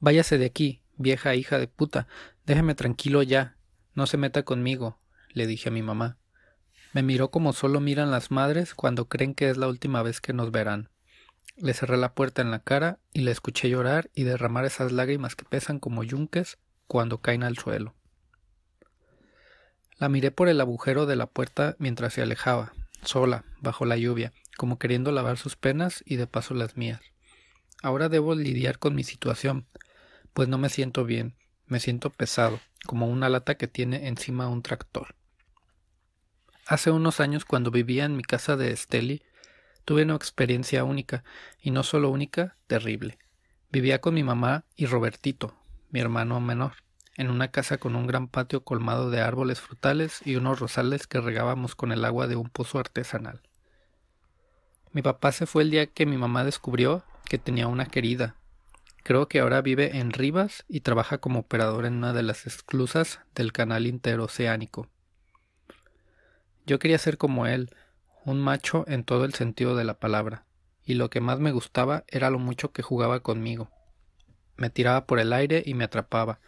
Váyase de aquí, vieja hija de puta, déjeme tranquilo ya, no se meta conmigo, le dije a mi mamá. Me miró como solo miran las madres cuando creen que es la última vez que nos verán. Le cerré la puerta en la cara y le escuché llorar y derramar esas lágrimas que pesan como yunques cuando caen al suelo. La miré por el agujero de la puerta mientras se alejaba, sola, bajo la lluvia, como queriendo lavar sus penas y de paso las mías. Ahora debo lidiar con mi situación, pues no me siento bien, me siento pesado, como una lata que tiene encima un tractor. Hace unos años, cuando vivía en mi casa de Esteli, tuve una experiencia única, y no solo única, terrible. Vivía con mi mamá y Robertito, mi hermano menor, en una casa con un gran patio colmado de árboles frutales y unos rosales que regábamos con el agua de un pozo artesanal. Mi papá se fue el día que mi mamá descubrió que tenía una querida. Creo que ahora vive en Rivas y trabaja como operador en una de las esclusas del canal interoceánico. Yo quería ser como él, un macho en todo el sentido de la palabra, y lo que más me gustaba era lo mucho que jugaba conmigo. Me tiraba por el aire y me atrapaba,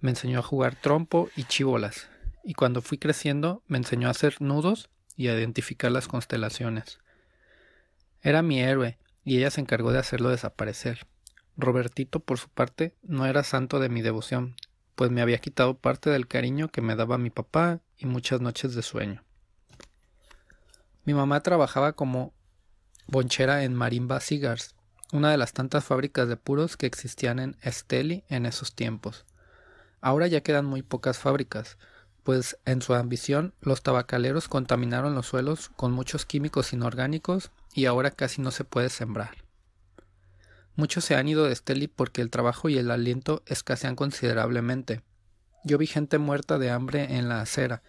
me enseñó a jugar trompo y chibolas, y cuando fui creciendo me enseñó a hacer nudos y a identificar las constelaciones. Era mi héroe, y ella se encargó de hacerlo desaparecer. Robertito, por su parte, no era santo de mi devoción, pues me había quitado parte del cariño que me daba mi papá y muchas noches de sueño. Mi mamá trabajaba como bonchera en Marimba Cigars, una de las tantas fábricas de puros que existían en Esteli en esos tiempos. Ahora ya quedan muy pocas fábricas, pues en su ambición los tabacaleros contaminaron los suelos con muchos químicos inorgánicos y ahora casi no se puede sembrar. Muchos se han ido de Esteli porque el trabajo y el aliento escasean considerablemente. Yo vi gente muerta de hambre en la acera,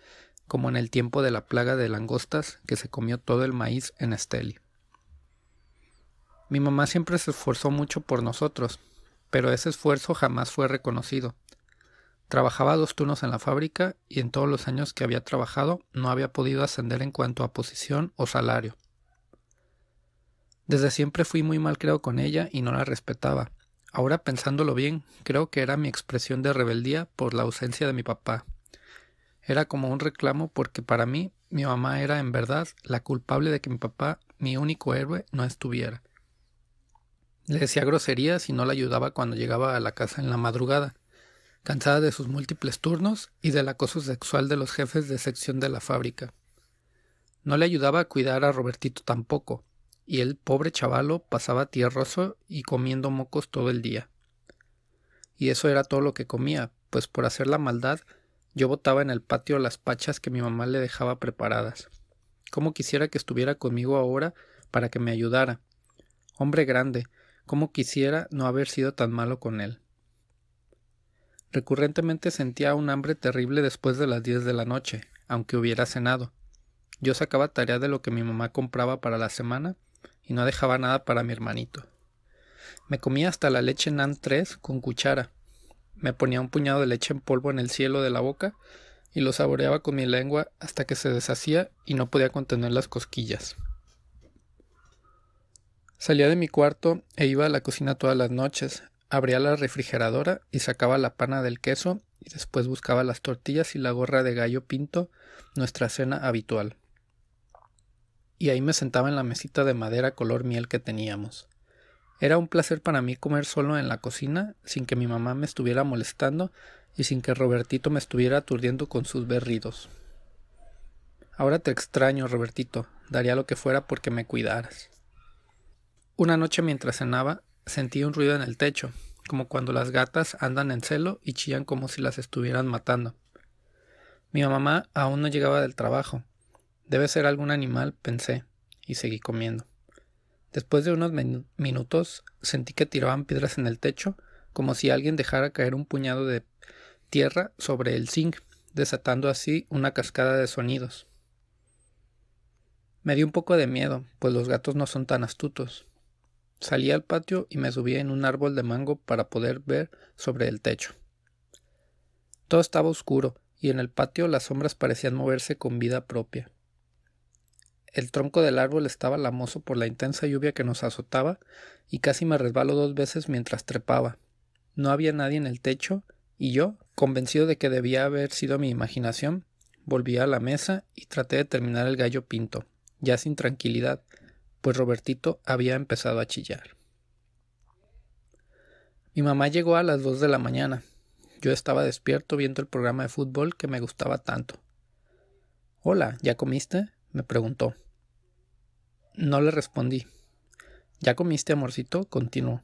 como en el tiempo de la plaga de langostas que se comió todo el maíz en Esteli. Mi mamá siempre se esforzó mucho por nosotros, pero ese esfuerzo jamás fue reconocido. Trabajaba dos turnos en la fábrica y en todos los años que había trabajado no había podido ascender en cuanto a posición o salario. Desde siempre fui muy mal creado con ella y no la respetaba. Ahora pensándolo bien, creo que era mi expresión de rebeldía por la ausencia de mi papá, era como un reclamo porque para mí mi mamá era en verdad la culpable de que mi papá, mi único héroe, no estuviera. Le decía groserías y no la ayudaba cuando llegaba a la casa en la madrugada, cansada de sus múltiples turnos y del acoso sexual de los jefes de sección de la fábrica. No le ayudaba a cuidar a Robertito tampoco, y el pobre chavalo pasaba tierroso y comiendo mocos todo el día. Y eso era todo lo que comía, pues por hacer la maldad yo botaba en el patio las pachas que mi mamá le dejaba preparadas. Cómo quisiera que estuviera conmigo ahora para que me ayudara. Hombre grande, cómo quisiera no haber sido tan malo con él. Recurrentemente sentía un hambre terrible después de las diez de la noche, aunque hubiera cenado. Yo sacaba tarea de lo que mi mamá compraba para la semana y no dejaba nada para mi hermanito. Me comía hasta la leche NAN 3 con cuchara, me ponía un puñado de leche en polvo en el cielo de la boca y lo saboreaba con mi lengua hasta que se deshacía y no podía contener las cosquillas. Salía de mi cuarto e iba a la cocina todas las noches, abría la refrigeradora y sacaba la pana del queso y después buscaba las tortillas y la gorra de gallo pinto, nuestra cena habitual. Y ahí me sentaba en la mesita de madera color miel que teníamos. Era un placer para mí comer solo en la cocina, sin que mi mamá me estuviera molestando y sin que Robertito me estuviera aturdiendo con sus berridos. Ahora te extraño, Robertito, daría lo que fuera porque me cuidaras. Una noche mientras cenaba, sentí un ruido en el techo, como cuando las gatas andan en celo y chillan como si las estuvieran matando. Mi mamá aún no llegaba del trabajo. Debe ser algún animal, pensé, y seguí comiendo. Después de unos minutos sentí que tiraban piedras en el techo, como si alguien dejara caer un puñado de tierra sobre el zinc, desatando así una cascada de sonidos. Me dio un poco de miedo, pues los gatos no son tan astutos. Salí al patio y me subí en un árbol de mango para poder ver sobre el techo. Todo estaba oscuro, y en el patio las sombras parecían moverse con vida propia. El tronco del árbol estaba lamoso por la intensa lluvia que nos azotaba y casi me resbalo dos veces mientras trepaba. No había nadie en el techo, y yo, convencido de que debía haber sido mi imaginación, volví a la mesa y traté de terminar el gallo pinto, ya sin tranquilidad, pues Robertito había empezado a chillar. Mi mamá llegó a las dos de la mañana. Yo estaba despierto viendo el programa de fútbol que me gustaba tanto. Hola, ¿ya comiste? Me preguntó. No le respondí. ¿Ya comiste, amorcito? continuó.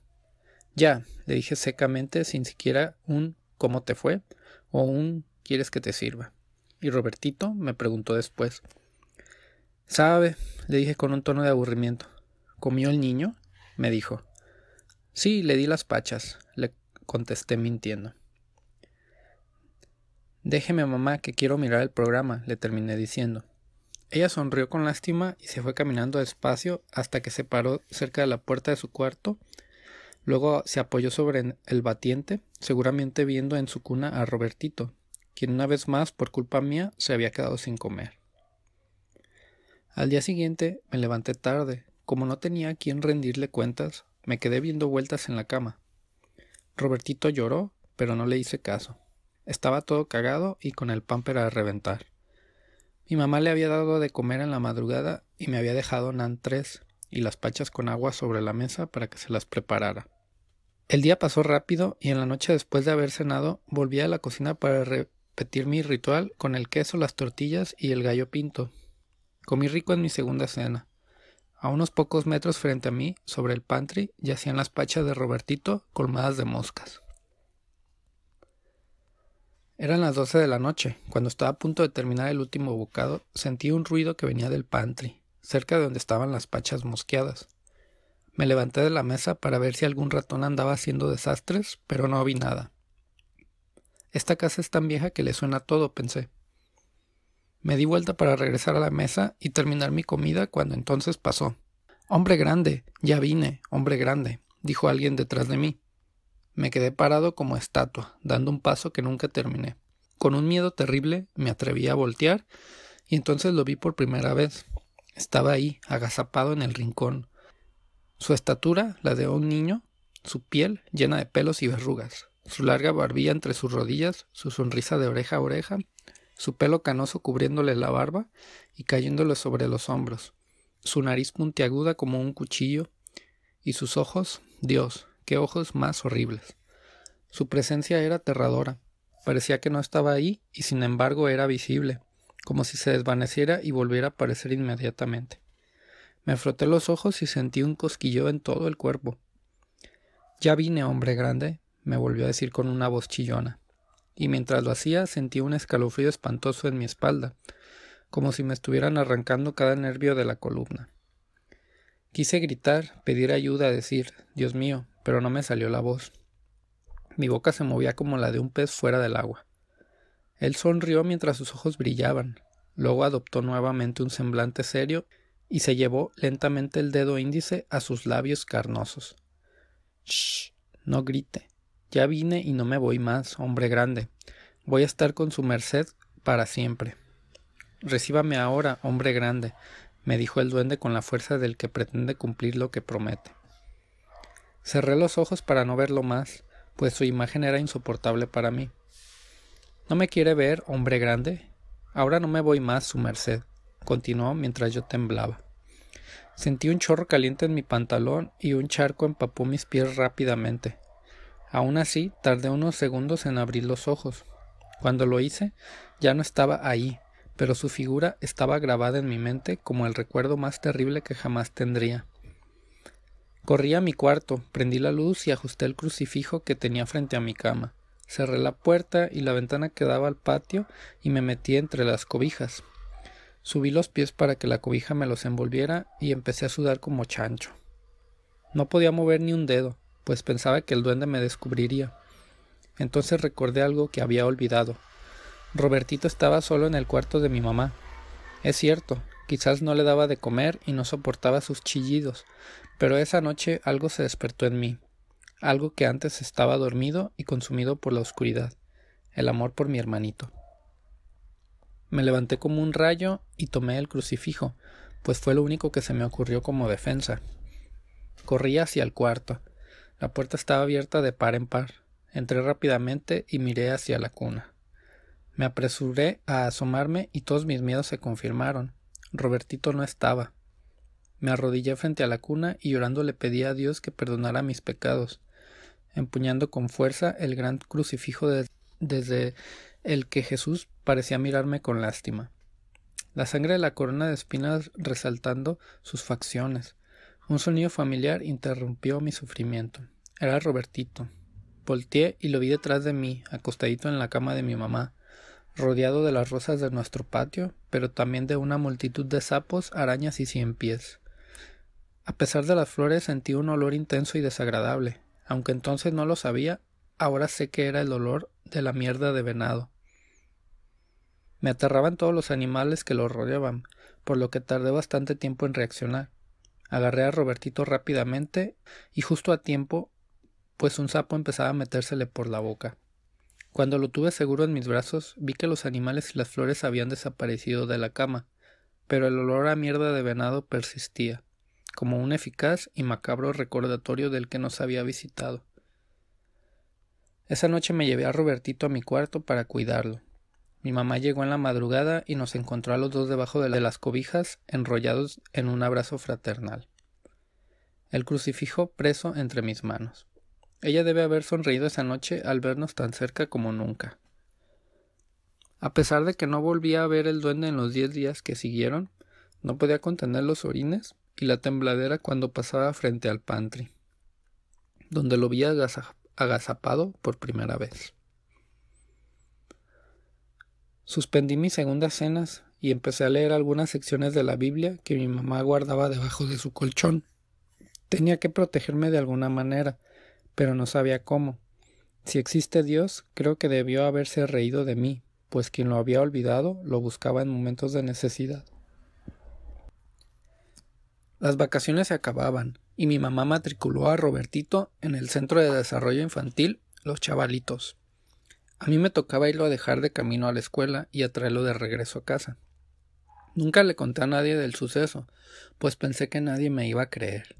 Ya, le dije secamente, sin siquiera un ¿cómo te fue? o un ¿quieres que te sirva? Y Robertito me preguntó después. ¿Sabe? le dije con un tono de aburrimiento. ¿Comió el niño? me dijo. Sí, le di las pachas, le contesté mintiendo. Déjeme, mamá, que quiero mirar el programa, le terminé diciendo. Ella sonrió con lástima y se fue caminando despacio hasta que se paró cerca de la puerta de su cuarto. Luego se apoyó sobre el batiente, seguramente viendo en su cuna a Robertito, quien una vez más, por culpa mía, se había quedado sin comer. Al día siguiente me levanté tarde. Como no tenía quien rendirle cuentas, me quedé viendo vueltas en la cama. Robertito lloró, pero no le hice caso. Estaba todo cagado y con el pamper a reventar. Mi mamá le había dado de comer en la madrugada y me había dejado nan tres y las pachas con agua sobre la mesa para que se las preparara. El día pasó rápido y en la noche después de haber cenado volví a la cocina para repetir mi ritual con el queso, las tortillas y el gallo pinto. Comí rico en mi segunda cena. A unos pocos metros frente a mí, sobre el pantry, yacían las pachas de Robertito colmadas de moscas. Eran las doce de la noche. Cuando estaba a punto de terminar el último bocado, sentí un ruido que venía del pantry, cerca de donde estaban las pachas mosqueadas. Me levanté de la mesa para ver si algún ratón andaba haciendo desastres, pero no vi nada. Esta casa es tan vieja que le suena todo, pensé. Me di vuelta para regresar a la mesa y terminar mi comida cuando entonces pasó. Hombre grande, ya vine, hombre grande, dijo alguien detrás de mí. Me quedé parado como estatua, dando un paso que nunca terminé. Con un miedo terrible me atreví a voltear y entonces lo vi por primera vez. Estaba ahí, agazapado en el rincón. Su estatura, la de un niño, su piel llena de pelos y verrugas, su larga barbilla entre sus rodillas, su sonrisa de oreja a oreja, su pelo canoso cubriéndole la barba y cayéndole sobre los hombros, su nariz puntiaguda como un cuchillo, y sus ojos, Dios, qué ojos más horribles. Su presencia era aterradora. Parecía que no estaba ahí y sin embargo era visible, como si se desvaneciera y volviera a aparecer inmediatamente. Me froté los ojos y sentí un cosquillo en todo el cuerpo. Ya vine, hombre grande, me volvió a decir con una voz chillona, y mientras lo hacía sentí un escalofrío espantoso en mi espalda, como si me estuvieran arrancando cada nervio de la columna. Quise gritar, pedir ayuda, decir Dios mío, pero no me salió la voz. Mi boca se movía como la de un pez fuera del agua. Él sonrió mientras sus ojos brillaban, luego adoptó nuevamente un semblante serio y se llevó lentamente el dedo índice a sus labios carnosos. Shh, no grite. Ya vine y no me voy más, hombre grande. Voy a estar con su merced para siempre. Recíbame ahora, hombre grande, me dijo el duende con la fuerza del que pretende cumplir lo que promete. Cerré los ojos para no verlo más, pues su imagen era insoportable para mí. ¿No me quiere ver, hombre grande? Ahora no me voy más, su merced, continuó mientras yo temblaba. Sentí un chorro caliente en mi pantalón y un charco empapó mis pies rápidamente. Aún así, tardé unos segundos en abrir los ojos. Cuando lo hice, ya no estaba ahí, pero su figura estaba grabada en mi mente como el recuerdo más terrible que jamás tendría. Corrí a mi cuarto, prendí la luz y ajusté el crucifijo que tenía frente a mi cama. Cerré la puerta y la ventana que daba al patio y me metí entre las cobijas. Subí los pies para que la cobija me los envolviera y empecé a sudar como chancho. No podía mover ni un dedo, pues pensaba que el duende me descubriría. Entonces recordé algo que había olvidado. Robertito estaba solo en el cuarto de mi mamá. Es cierto, quizás no le daba de comer y no soportaba sus chillidos, pero esa noche algo se despertó en mí, algo que antes estaba dormido y consumido por la oscuridad, el amor por mi hermanito. Me levanté como un rayo y tomé el crucifijo, pues fue lo único que se me ocurrió como defensa. Corrí hacia el cuarto. La puerta estaba abierta de par en par. Entré rápidamente y miré hacia la cuna. Me apresuré a asomarme y todos mis miedos se confirmaron. Robertito no estaba. Me arrodillé frente a la cuna y llorando le pedí a Dios que perdonara mis pecados, empuñando con fuerza el gran crucifijo desde el que Jesús parecía mirarme con lástima. La sangre de la corona de espinas resaltando sus facciones. Un sonido familiar interrumpió mi sufrimiento. Era Robertito. Volteé y lo vi detrás de mí, acostadito en la cama de mi mamá, rodeado de las rosas de nuestro patio, pero también de una multitud de sapos, arañas y cien pies. A pesar de las flores sentí un olor intenso y desagradable. Aunque entonces no lo sabía, ahora sé que era el olor de la mierda de venado. Me aterraban todos los animales que lo rodeaban, por lo que tardé bastante tiempo en reaccionar. Agarré a Robertito rápidamente y justo a tiempo, pues un sapo empezaba a metérsele por la boca. Cuando lo tuve seguro en mis brazos, vi que los animales y las flores habían desaparecido de la cama, pero el olor a mierda de venado persistía, como un eficaz y macabro recordatorio del que nos había visitado. Esa noche me llevé a Robertito a mi cuarto para cuidarlo. Mi mamá llegó en la madrugada y nos encontró a los dos debajo de las cobijas, enrollados en un abrazo fraternal. El crucifijo preso entre mis manos. Ella debe haber sonreído esa noche al vernos tan cerca como nunca. A pesar de que no volvía a ver el duende en los diez días que siguieron, no podía contener los orines y la tembladera cuando pasaba frente al pantry, donde lo vi agazapado por primera vez. Suspendí mis segundas cenas y empecé a leer algunas secciones de la Biblia que mi mamá guardaba debajo de su colchón. Tenía que protegerme de alguna manera, pero no sabía cómo. Si existe Dios, creo que debió haberse reído de mí, pues quien lo había olvidado lo buscaba en momentos de necesidad. Las vacaciones se acababan, y mi mamá matriculó a Robertito en el Centro de Desarrollo Infantil Los Chavalitos. A mí me tocaba irlo a dejar de camino a la escuela y a traerlo de regreso a casa. Nunca le conté a nadie del suceso, pues pensé que nadie me iba a creer.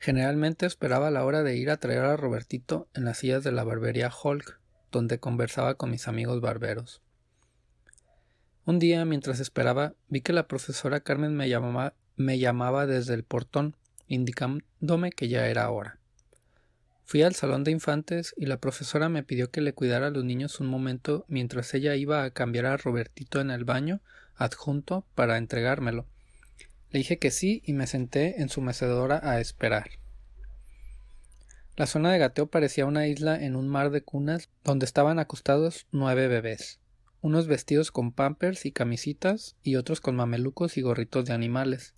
Generalmente esperaba la hora de ir a traer a Robertito en las sillas de la barbería Hulk, donde conversaba con mis amigos barberos. Un día, mientras esperaba, vi que la profesora Carmen me llamaba, me llamaba desde el portón, indicándome que ya era hora. Fui al salón de infantes y la profesora me pidió que le cuidara a los niños un momento mientras ella iba a cambiar a Robertito en el baño adjunto para entregármelo. Le dije que sí y me senté en su mecedora a esperar. La zona de gateo parecía una isla en un mar de cunas donde estaban acostados nueve bebés, unos vestidos con pampers y camisitas y otros con mamelucos y gorritos de animales.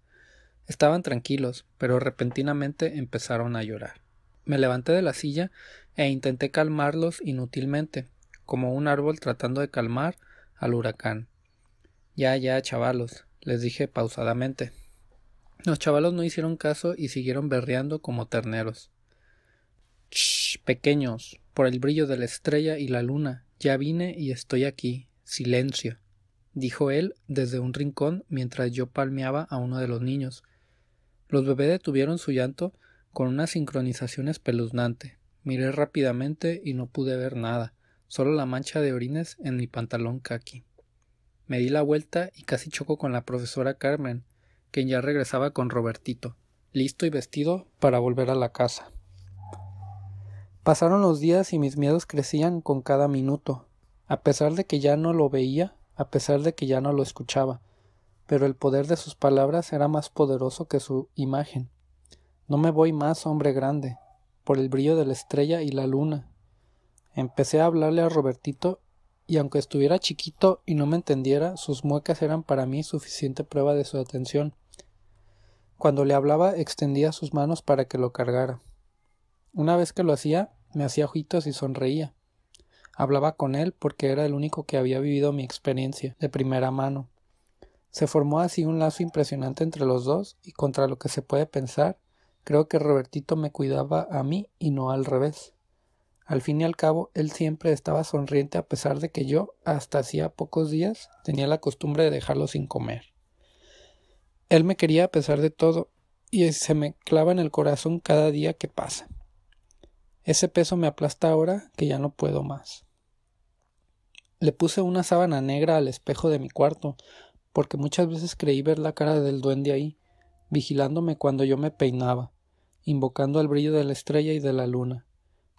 Estaban tranquilos, pero repentinamente empezaron a llorar. Me levanté de la silla e intenté calmarlos inútilmente, como un árbol tratando de calmar al huracán. Ya, ya, chavalos, les dije pausadamente. Los chavalos no hicieron caso y siguieron berreando como terneros. Shh, pequeños, por el brillo de la estrella y la luna, ya vine y estoy aquí. Silencio, dijo él desde un rincón mientras yo palmeaba a uno de los niños. Los bebés detuvieron su llanto con una sincronización espeluznante. Miré rápidamente y no pude ver nada, solo la mancha de orines en mi pantalón kaki. Me di la vuelta y casi choco con la profesora Carmen, quien ya regresaba con Robertito, listo y vestido para volver a la casa. Pasaron los días y mis miedos crecían con cada minuto, a pesar de que ya no lo veía, a pesar de que ya no lo escuchaba, pero el poder de sus palabras era más poderoso que su imagen. No me voy más, hombre grande, por el brillo de la estrella y la luna. Empecé a hablarle a Robertito y aunque estuviera chiquito y no me entendiera, sus muecas eran para mí suficiente prueba de su atención. Cuando le hablaba extendía sus manos para que lo cargara. Una vez que lo hacía, me hacía ojitos y sonreía. Hablaba con él porque era el único que había vivido mi experiencia de primera mano. Se formó así un lazo impresionante entre los dos y contra lo que se puede pensar, creo que Robertito me cuidaba a mí y no al revés. Al fin y al cabo, él siempre estaba sonriente a pesar de que yo, hasta hacía pocos días, tenía la costumbre de dejarlo sin comer. Él me quería a pesar de todo, y se me clava en el corazón cada día que pasa. Ese peso me aplasta ahora que ya no puedo más. Le puse una sábana negra al espejo de mi cuarto, porque muchas veces creí ver la cara del duende ahí, vigilándome cuando yo me peinaba, invocando el brillo de la estrella y de la luna.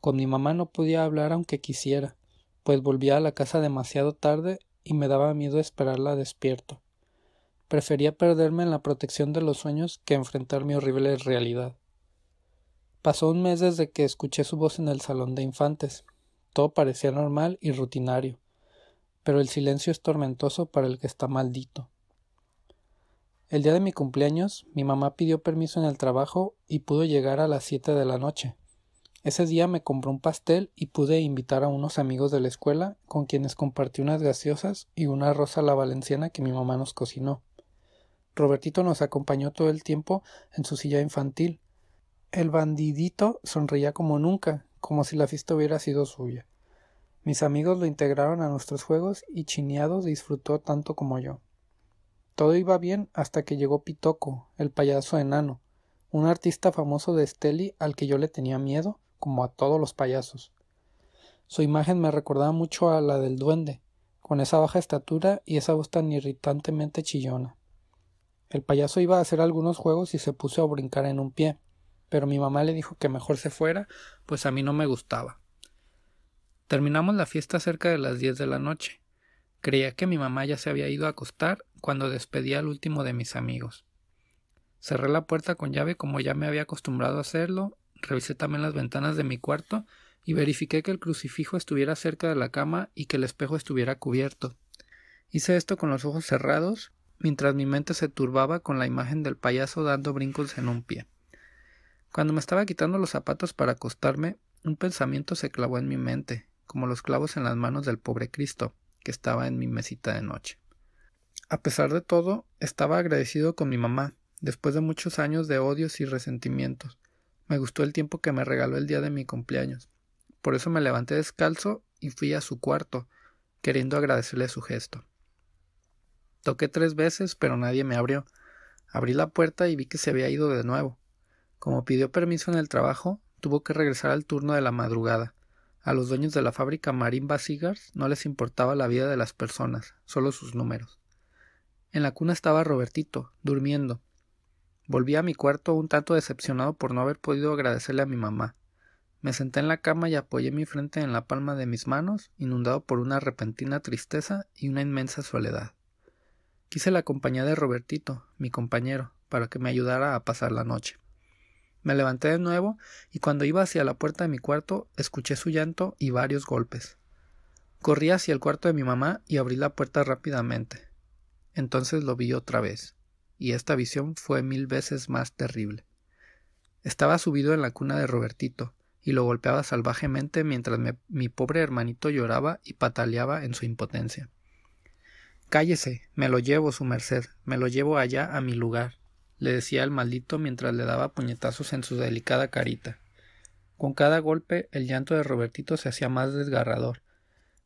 Con mi mamá no podía hablar aunque quisiera, pues volvía a la casa demasiado tarde y me daba miedo esperarla despierto. Prefería perderme en la protección de los sueños que enfrentar mi horrible realidad. Pasó un mes desde que escuché su voz en el salón de infantes. Todo parecía normal y rutinario, pero el silencio es tormentoso para el que está maldito. El día de mi cumpleaños, mi mamá pidió permiso en el trabajo y pudo llegar a las siete de la noche. Ese día me compró un pastel y pude invitar a unos amigos de la escuela con quienes compartí unas gaseosas y una rosa a la valenciana que mi mamá nos cocinó. Robertito nos acompañó todo el tiempo en su silla infantil. El bandidito sonreía como nunca, como si la fiesta hubiera sido suya. Mis amigos lo integraron a nuestros juegos y Chineado disfrutó tanto como yo. Todo iba bien hasta que llegó Pitoco, el payaso enano, un artista famoso de Steli al que yo le tenía miedo, como a todos los payasos. Su imagen me recordaba mucho a la del duende, con esa baja estatura y esa voz tan irritantemente chillona. El payaso iba a hacer algunos juegos y se puso a brincar en un pie, pero mi mamá le dijo que mejor se fuera, pues a mí no me gustaba. Terminamos la fiesta cerca de las diez de la noche. Creía que mi mamá ya se había ido a acostar cuando despedí al último de mis amigos. Cerré la puerta con llave como ya me había acostumbrado a hacerlo, revisé también las ventanas de mi cuarto y verifiqué que el crucifijo estuviera cerca de la cama y que el espejo estuviera cubierto. Hice esto con los ojos cerrados, mientras mi mente se turbaba con la imagen del payaso dando brincos en un pie. Cuando me estaba quitando los zapatos para acostarme, un pensamiento se clavó en mi mente, como los clavos en las manos del pobre Cristo que estaba en mi mesita de noche. A pesar de todo, estaba agradecido con mi mamá, después de muchos años de odios y resentimientos. Me gustó el tiempo que me regaló el día de mi cumpleaños. Por eso me levanté descalzo y fui a su cuarto, queriendo agradecerle su gesto. Toqué tres veces, pero nadie me abrió. Abrí la puerta y vi que se había ido de nuevo. Como pidió permiso en el trabajo, tuvo que regresar al turno de la madrugada. A los dueños de la fábrica Marimba Cigars no les importaba la vida de las personas, solo sus números. En la cuna estaba Robertito, durmiendo. Volví a mi cuarto un tanto decepcionado por no haber podido agradecerle a mi mamá. Me senté en la cama y apoyé mi frente en la palma de mis manos, inundado por una repentina tristeza y una inmensa soledad. Quise la compañía de Robertito, mi compañero, para que me ayudara a pasar la noche. Me levanté de nuevo y cuando iba hacia la puerta de mi cuarto escuché su llanto y varios golpes. Corrí hacia el cuarto de mi mamá y abrí la puerta rápidamente. Entonces lo vi otra vez, y esta visión fue mil veces más terrible. Estaba subido en la cuna de Robertito, y lo golpeaba salvajemente mientras mi pobre hermanito lloraba y pataleaba en su impotencia. Cállese, me lo llevo, su merced, me lo llevo allá a mi lugar le decía el maldito mientras le daba puñetazos en su delicada carita. Con cada golpe el llanto de Robertito se hacía más desgarrador.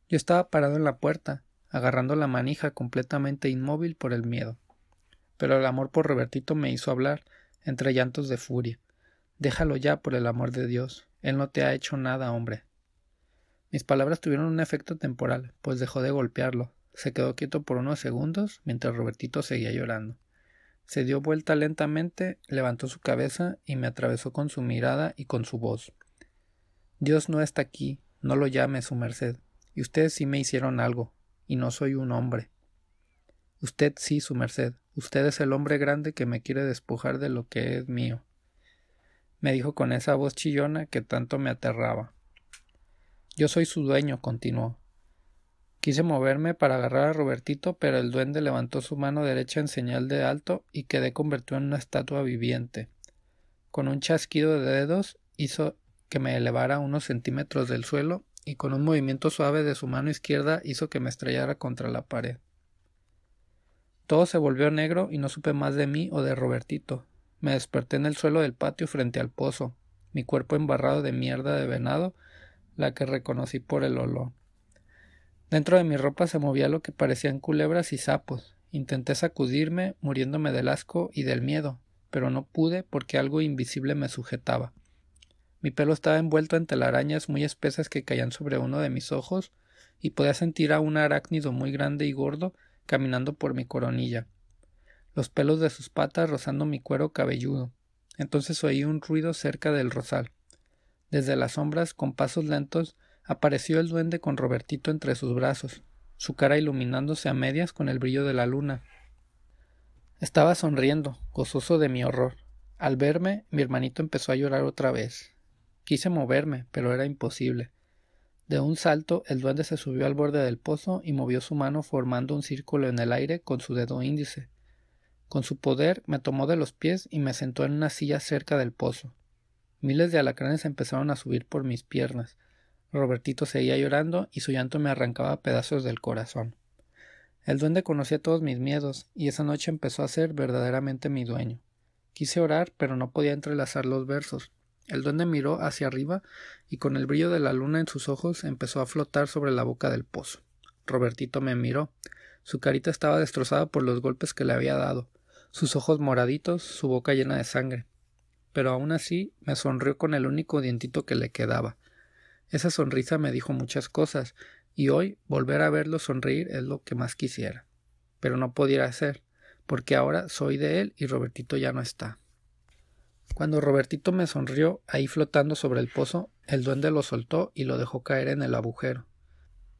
Yo estaba parado en la puerta, agarrando la manija completamente inmóvil por el miedo. Pero el amor por Robertito me hizo hablar, entre llantos de furia. Déjalo ya, por el amor de Dios. Él no te ha hecho nada, hombre. Mis palabras tuvieron un efecto temporal, pues dejó de golpearlo. Se quedó quieto por unos segundos mientras Robertito seguía llorando. Se dio vuelta lentamente, levantó su cabeza y me atravesó con su mirada y con su voz. Dios no está aquí, no lo llame su merced, y ustedes sí me hicieron algo, y no soy un hombre. Usted sí, su merced, usted es el hombre grande que me quiere despojar de lo que es mío. Me dijo con esa voz chillona que tanto me aterraba. Yo soy su dueño, continuó, Quise moverme para agarrar a Robertito, pero el duende levantó su mano derecha en señal de alto y quedé convertido en una estatua viviente. Con un chasquido de dedos hizo que me elevara unos centímetros del suelo y con un movimiento suave de su mano izquierda hizo que me estrellara contra la pared. Todo se volvió negro y no supe más de mí o de Robertito. Me desperté en el suelo del patio frente al pozo, mi cuerpo embarrado de mierda de venado, la que reconocí por el olor. Dentro de mi ropa se movía lo que parecían culebras y sapos. Intenté sacudirme, muriéndome del asco y del miedo, pero no pude porque algo invisible me sujetaba. Mi pelo estaba envuelto en telarañas muy espesas que caían sobre uno de mis ojos, y podía sentir a un arácnido muy grande y gordo caminando por mi coronilla, los pelos de sus patas rozando mi cuero cabelludo. Entonces oí un ruido cerca del rosal. Desde las sombras, con pasos lentos, apareció el duende con Robertito entre sus brazos, su cara iluminándose a medias con el brillo de la luna. Estaba sonriendo, gozoso de mi horror. Al verme, mi hermanito empezó a llorar otra vez. Quise moverme, pero era imposible. De un salto, el duende se subió al borde del pozo y movió su mano formando un círculo en el aire con su dedo índice. Con su poder me tomó de los pies y me sentó en una silla cerca del pozo. Miles de alacranes empezaron a subir por mis piernas. Robertito seguía llorando y su llanto me arrancaba pedazos del corazón. El duende conocía todos mis miedos y esa noche empezó a ser verdaderamente mi dueño. Quise orar, pero no podía entrelazar los versos. El duende miró hacia arriba y con el brillo de la luna en sus ojos empezó a flotar sobre la boca del pozo. Robertito me miró. Su carita estaba destrozada por los golpes que le había dado, sus ojos moraditos, su boca llena de sangre. Pero aún así me sonrió con el único dientito que le quedaba. Esa sonrisa me dijo muchas cosas, y hoy volver a verlo sonreír es lo que más quisiera. Pero no podía hacer, porque ahora soy de él y Robertito ya no está. Cuando Robertito me sonrió, ahí flotando sobre el pozo, el duende lo soltó y lo dejó caer en el agujero.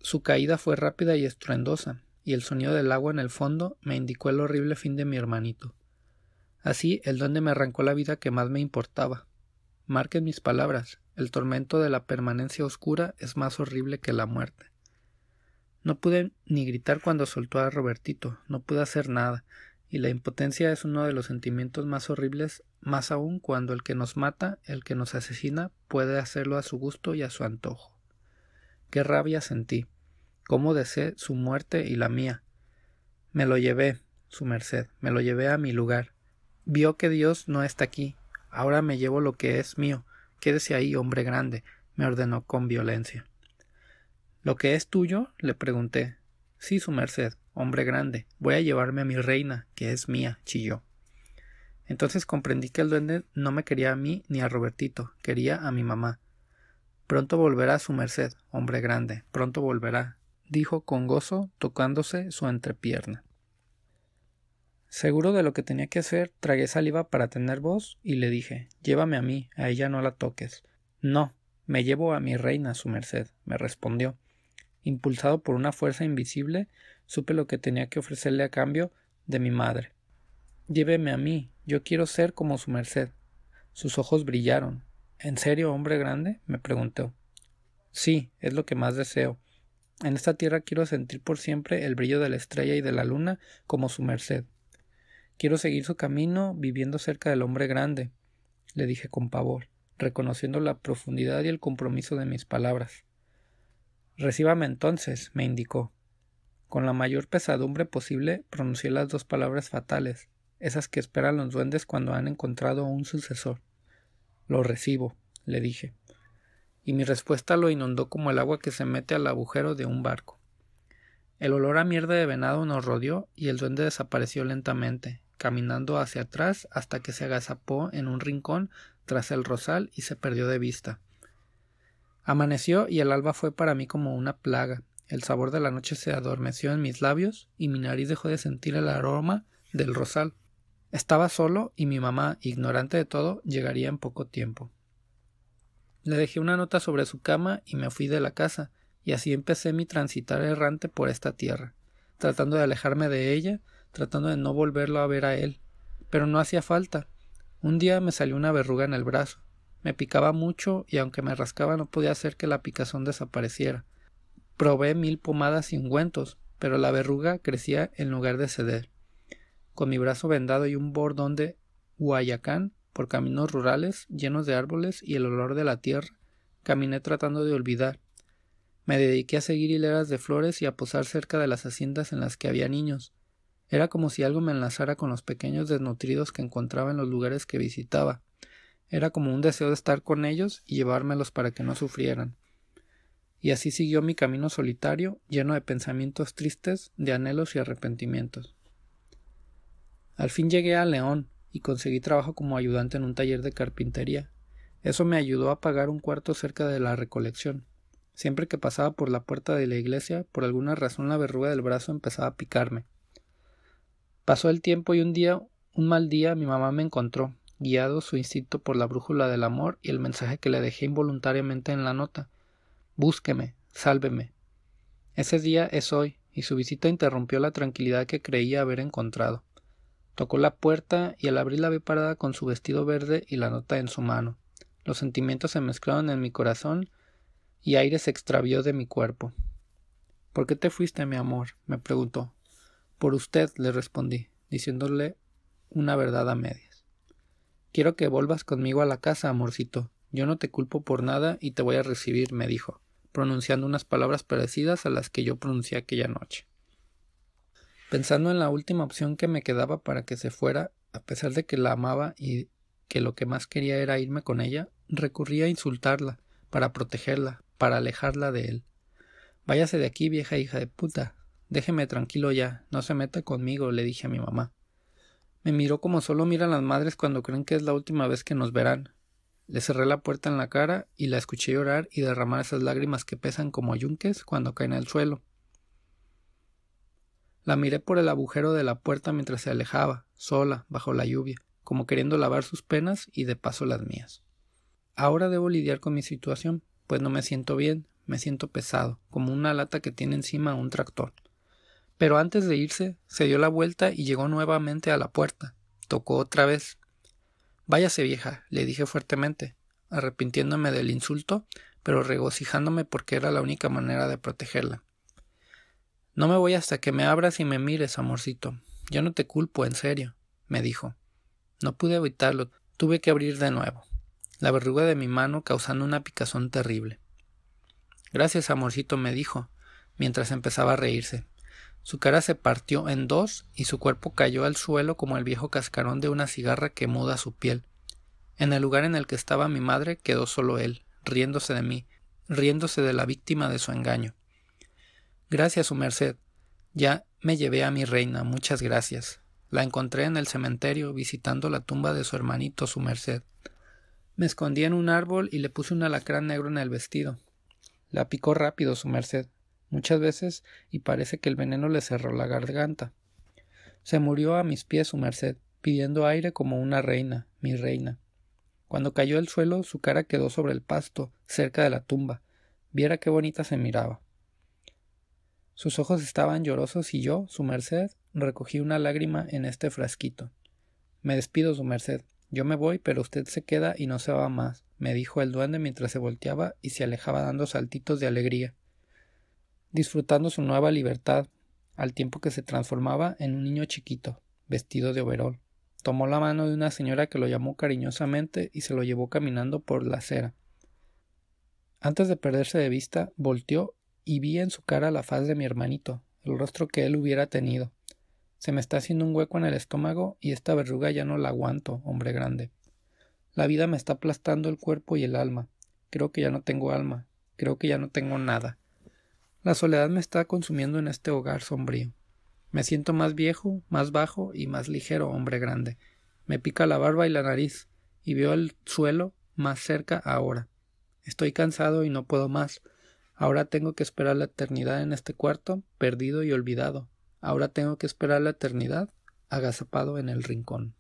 Su caída fue rápida y estruendosa, y el sonido del agua en el fondo me indicó el horrible fin de mi hermanito. Así el duende me arrancó la vida que más me importaba. Marquen mis palabras, el tormento de la permanencia oscura es más horrible que la muerte. No pude ni gritar cuando soltó a Robertito, no pude hacer nada, y la impotencia es uno de los sentimientos más horribles, más aún cuando el que nos mata, el que nos asesina, puede hacerlo a su gusto y a su antojo. Qué rabia sentí, cómo deseé su muerte y la mía. Me lo llevé, su merced, me lo llevé a mi lugar. Vio que Dios no está aquí. Ahora me llevo lo que es mío. Quédese ahí, hombre grande, me ordenó con violencia. ¿Lo que es tuyo? le pregunté. Sí, su merced, hombre grande, voy a llevarme a mi reina, que es mía, chilló. Entonces comprendí que el duende no me quería a mí ni a Robertito, quería a mi mamá. Pronto volverá su merced, hombre grande, pronto volverá, dijo con gozo, tocándose su entrepierna. Seguro de lo que tenía que hacer, tragué saliva para tener voz y le dije Llévame a mí, a ella no la toques. No, me llevo a mi reina, su merced, me respondió. Impulsado por una fuerza invisible, supe lo que tenía que ofrecerle a cambio de mi madre. Lléveme a mí, yo quiero ser como su merced. Sus ojos brillaron. ¿En serio, hombre grande? me preguntó. Sí, es lo que más deseo. En esta tierra quiero sentir por siempre el brillo de la estrella y de la luna como su merced. Quiero seguir su camino viviendo cerca del hombre grande, le dije con pavor, reconociendo la profundidad y el compromiso de mis palabras. Recíbame entonces, me indicó. Con la mayor pesadumbre posible pronuncié las dos palabras fatales, esas que esperan los duendes cuando han encontrado un sucesor. Lo recibo, le dije. Y mi respuesta lo inundó como el agua que se mete al agujero de un barco. El olor a mierda de venado nos rodeó y el duende desapareció lentamente, caminando hacia atrás hasta que se agazapó en un rincón tras el rosal y se perdió de vista. Amaneció y el alba fue para mí como una plaga, el sabor de la noche se adormeció en mis labios y mi nariz dejó de sentir el aroma del rosal. Estaba solo y mi mamá, ignorante de todo, llegaría en poco tiempo. Le dejé una nota sobre su cama y me fui de la casa, y así empecé mi transitar errante por esta tierra, tratando de alejarme de ella, tratando de no volverlo a ver a él. Pero no hacía falta. Un día me salió una verruga en el brazo. Me picaba mucho y aunque me rascaba no podía hacer que la picazón desapareciera. Probé mil pomadas y ungüentos, pero la verruga crecía en lugar de ceder. Con mi brazo vendado y un bordón de Guayacán por caminos rurales llenos de árboles y el olor de la tierra, caminé tratando de olvidar. Me dediqué a seguir hileras de flores y a posar cerca de las haciendas en las que había niños. Era como si algo me enlazara con los pequeños desnutridos que encontraba en los lugares que visitaba. Era como un deseo de estar con ellos y llevármelos para que no sufrieran y así siguió mi camino solitario, lleno de pensamientos tristes, de anhelos y arrepentimientos. Al fin llegué a León y conseguí trabajo como ayudante en un taller de carpintería. Eso me ayudó a pagar un cuarto cerca de la recolección. Siempre que pasaba por la puerta de la iglesia, por alguna razón la verruga del brazo empezaba a picarme. Pasó el tiempo y un día, un mal día, mi mamá me encontró, guiado su instinto por la brújula del amor y el mensaje que le dejé involuntariamente en la nota. Búsqueme, sálveme. Ese día es hoy, y su visita interrumpió la tranquilidad que creía haber encontrado. Tocó la puerta y al abrirla vi parada con su vestido verde y la nota en su mano. Los sentimientos se mezclaron en mi corazón y aire se extravió de mi cuerpo. ¿Por qué te fuiste, mi amor? me preguntó. Por usted, le respondí, diciéndole una verdad a medias. Quiero que vuelvas conmigo a la casa, amorcito. Yo no te culpo por nada y te voy a recibir, me dijo, pronunciando unas palabras parecidas a las que yo pronuncié aquella noche. Pensando en la última opción que me quedaba para que se fuera, a pesar de que la amaba y que lo que más quería era irme con ella, recurrí a insultarla, para protegerla, para alejarla de él. Váyase de aquí, vieja hija de puta. Déjeme tranquilo ya, no se meta conmigo, le dije a mi mamá. Me miró como solo miran las madres cuando creen que es la última vez que nos verán. Le cerré la puerta en la cara y la escuché llorar y derramar esas lágrimas que pesan como yunques cuando caen al suelo. La miré por el agujero de la puerta mientras se alejaba, sola, bajo la lluvia, como queriendo lavar sus penas y de paso las mías. Ahora debo lidiar con mi situación, pues no me siento bien, me siento pesado, como una lata que tiene encima un tractor. Pero antes de irse, se dio la vuelta y llegó nuevamente a la puerta. Tocó otra vez. Váyase vieja, le dije fuertemente, arrepintiéndome del insulto, pero regocijándome porque era la única manera de protegerla. No me voy hasta que me abras y me mires, amorcito. Yo no te culpo, en serio, me dijo. No pude evitarlo, tuve que abrir de nuevo la verruga de mi mano causando una picazón terrible. Gracias, amorcito, me dijo, mientras empezaba a reírse. Su cara se partió en dos y su cuerpo cayó al suelo como el viejo cascarón de una cigarra que muda su piel. En el lugar en el que estaba mi madre quedó solo él, riéndose de mí, riéndose de la víctima de su engaño. Gracias, su merced. Ya me llevé a mi reina, muchas gracias. La encontré en el cementerio visitando la tumba de su hermanito, su merced. Me escondí en un árbol y le puse un alacrán negro en el vestido. La picó rápido su merced, muchas veces, y parece que el veneno le cerró la garganta. Se murió a mis pies su merced, pidiendo aire como una reina, mi reina. Cuando cayó al suelo, su cara quedó sobre el pasto, cerca de la tumba. Viera qué bonita se miraba. Sus ojos estaban llorosos y yo, su merced, recogí una lágrima en este frasquito. Me despido, su merced. Yo me voy, pero usted se queda y no se va más, me dijo el duende mientras se volteaba y se alejaba dando saltitos de alegría, disfrutando su nueva libertad, al tiempo que se transformaba en un niño chiquito, vestido de overol. Tomó la mano de una señora que lo llamó cariñosamente y se lo llevó caminando por la acera. Antes de perderse de vista, volteó y vi en su cara la faz de mi hermanito, el rostro que él hubiera tenido. Se me está haciendo un hueco en el estómago y esta verruga ya no la aguanto, hombre grande. La vida me está aplastando el cuerpo y el alma. Creo que ya no tengo alma. Creo que ya no tengo nada. La soledad me está consumiendo en este hogar sombrío. Me siento más viejo, más bajo y más ligero, hombre grande. Me pica la barba y la nariz, y veo el suelo más cerca ahora. Estoy cansado y no puedo más. Ahora tengo que esperar la eternidad en este cuarto, perdido y olvidado, Ahora tengo que esperar la eternidad agazapado en el rincón.